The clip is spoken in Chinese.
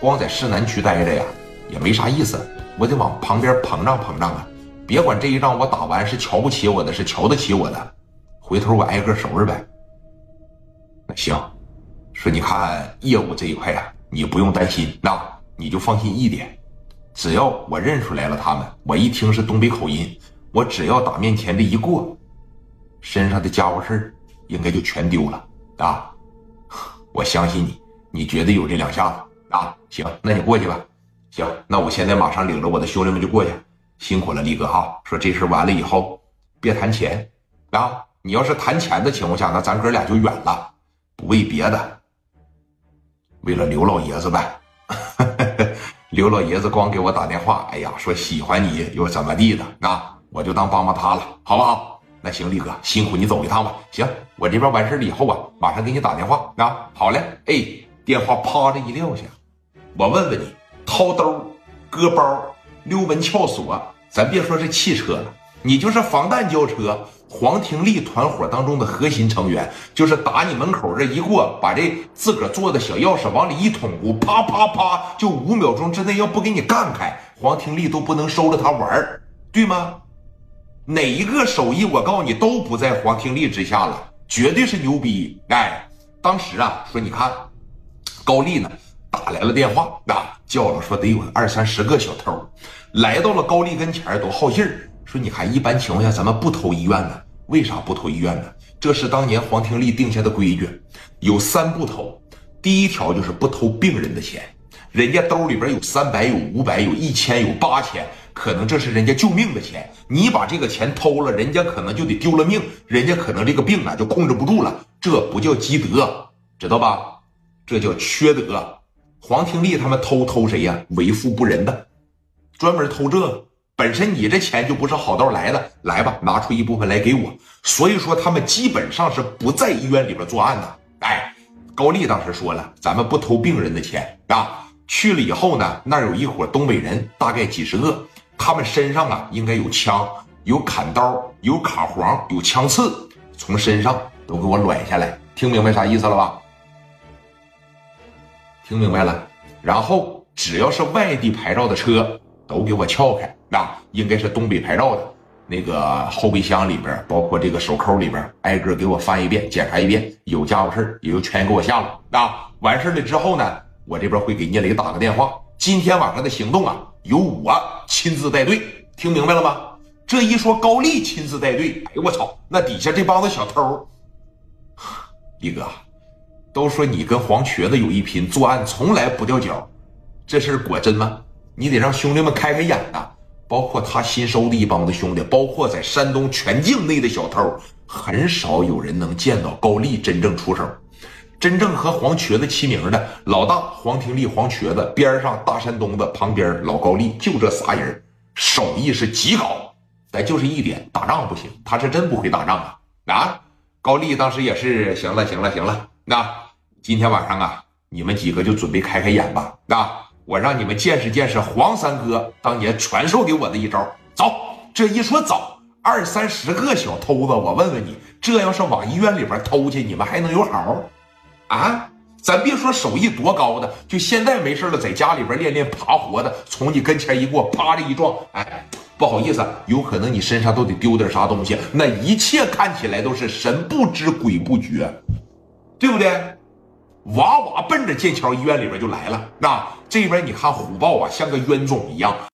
光在市南区待着呀，也没啥意思，我得往旁边膨胀膨胀啊！别管这一仗我打完是瞧不起我的，是瞧得起我的，回头我挨个收拾呗。那行，说你看业务这一块呀，你不用担心，那你就放心一点，只要我认出来了他们，我一听是东北口音，我只要打面前这一过，身上的家伙事应该就全丢了啊！我相信你，你绝对有这两下子啊！行，那你过去吧。行，那我现在马上领着我的兄弟们就过去。辛苦了，力哥哈。说这事完了以后，别谈钱啊！你要是谈钱的情况下，那咱哥俩就远了。不为别的，为了刘老爷子呗。刘老爷子光给我打电话，哎呀，说喜欢你又怎么地的啊？我就当帮帮他了，好不好？那行，力哥辛苦你走一趟吧。行，我这边完事了以后啊，马上给你打电话啊。好嘞，哎，电话啪的一撂下，我问问你，掏兜、搁包、溜门撬锁，咱别说是汽车了，你就是防弹轿车，黄廷利团伙当中的核心成员，就是打你门口这一过，把这自个儿做的小钥匙往里一捅咕，啪啪啪，就五秒钟之内要不给你干开，黄廷利都不能收着他玩儿，对吗？哪一个手艺，我告诉你都不在黄廷利之下了，绝对是牛逼！哎，当时啊，说你看，高丽呢打来了电话，啊，叫了说得有二三十个小偷，来到了高丽跟前都好信儿，说你看一般情况下咱们不偷医院呢，为啥不偷医院呢？这是当年黄廷利定下的规矩，有三不偷，第一条就是不偷病人的钱，人家兜里边有三百，有五百，有一千，有八千。可能这是人家救命的钱，你把这个钱偷了，人家可能就得丢了命，人家可能这个病啊就控制不住了，这不叫积德，知道吧？这叫缺德。黄廷利他们偷偷谁呀？为富不仁的，专门偷这个。本身你这钱就不是好道来的，来吧，拿出一部分来给我。所以说他们基本上是不在医院里边作案的。哎，高丽当时说了，咱们不偷病人的钱啊。去了以后呢，那有一伙东北人，大概几十个。他们身上啊，应该有枪、有砍刀、有卡簧、有枪刺，从身上都给我甩下来。听明白啥意思了吧？听明白了。然后只要是外地牌照的车，都给我撬开。那应该是东北牌照的，那个后备箱里边，包括这个手扣里边，挨个给我翻一遍，检查一遍，有家伙事也就全给我下了。那完事了之后呢，我这边会给聂磊打个电话。今天晚上的行动啊，由我亲自带队，听明白了吗？这一说高丽亲自带队，哎呦我操，那底下这帮子小偷，李哥，都说你跟黄瘸子有一拼，作案从来不掉脚，这事果真吗？你得让兄弟们开开眼呐！包括他新收的一帮子兄弟，包括在山东全境内的小偷，很少有人能见到高丽真正出手。真正和黄瘸子齐名的老大黄廷利，黄瘸子边上大山东的旁边老高丽，就这仨人，手艺是极高，但就是一点打仗不行，他是真不会打仗啊！啊，高丽当时也是，行了行了行了，那今天晚上啊，你们几个就准备开开眼吧，那我让你们见识见识黄三哥当年传授给我的一招。走，这一说走，二三十个小偷子，我问问你，这要是往医院里边偷去，你们还能有好？啊，咱别说手艺多高的，就现在没事了，在家里边练练爬活的，从你跟前一过，啪的一撞，哎，不好意思，有可能你身上都得丢点啥东西，那一切看起来都是神不知鬼不觉，对不对？哇哇奔着剑桥医院里边就来了，那这边你看虎豹啊，像个冤种一样。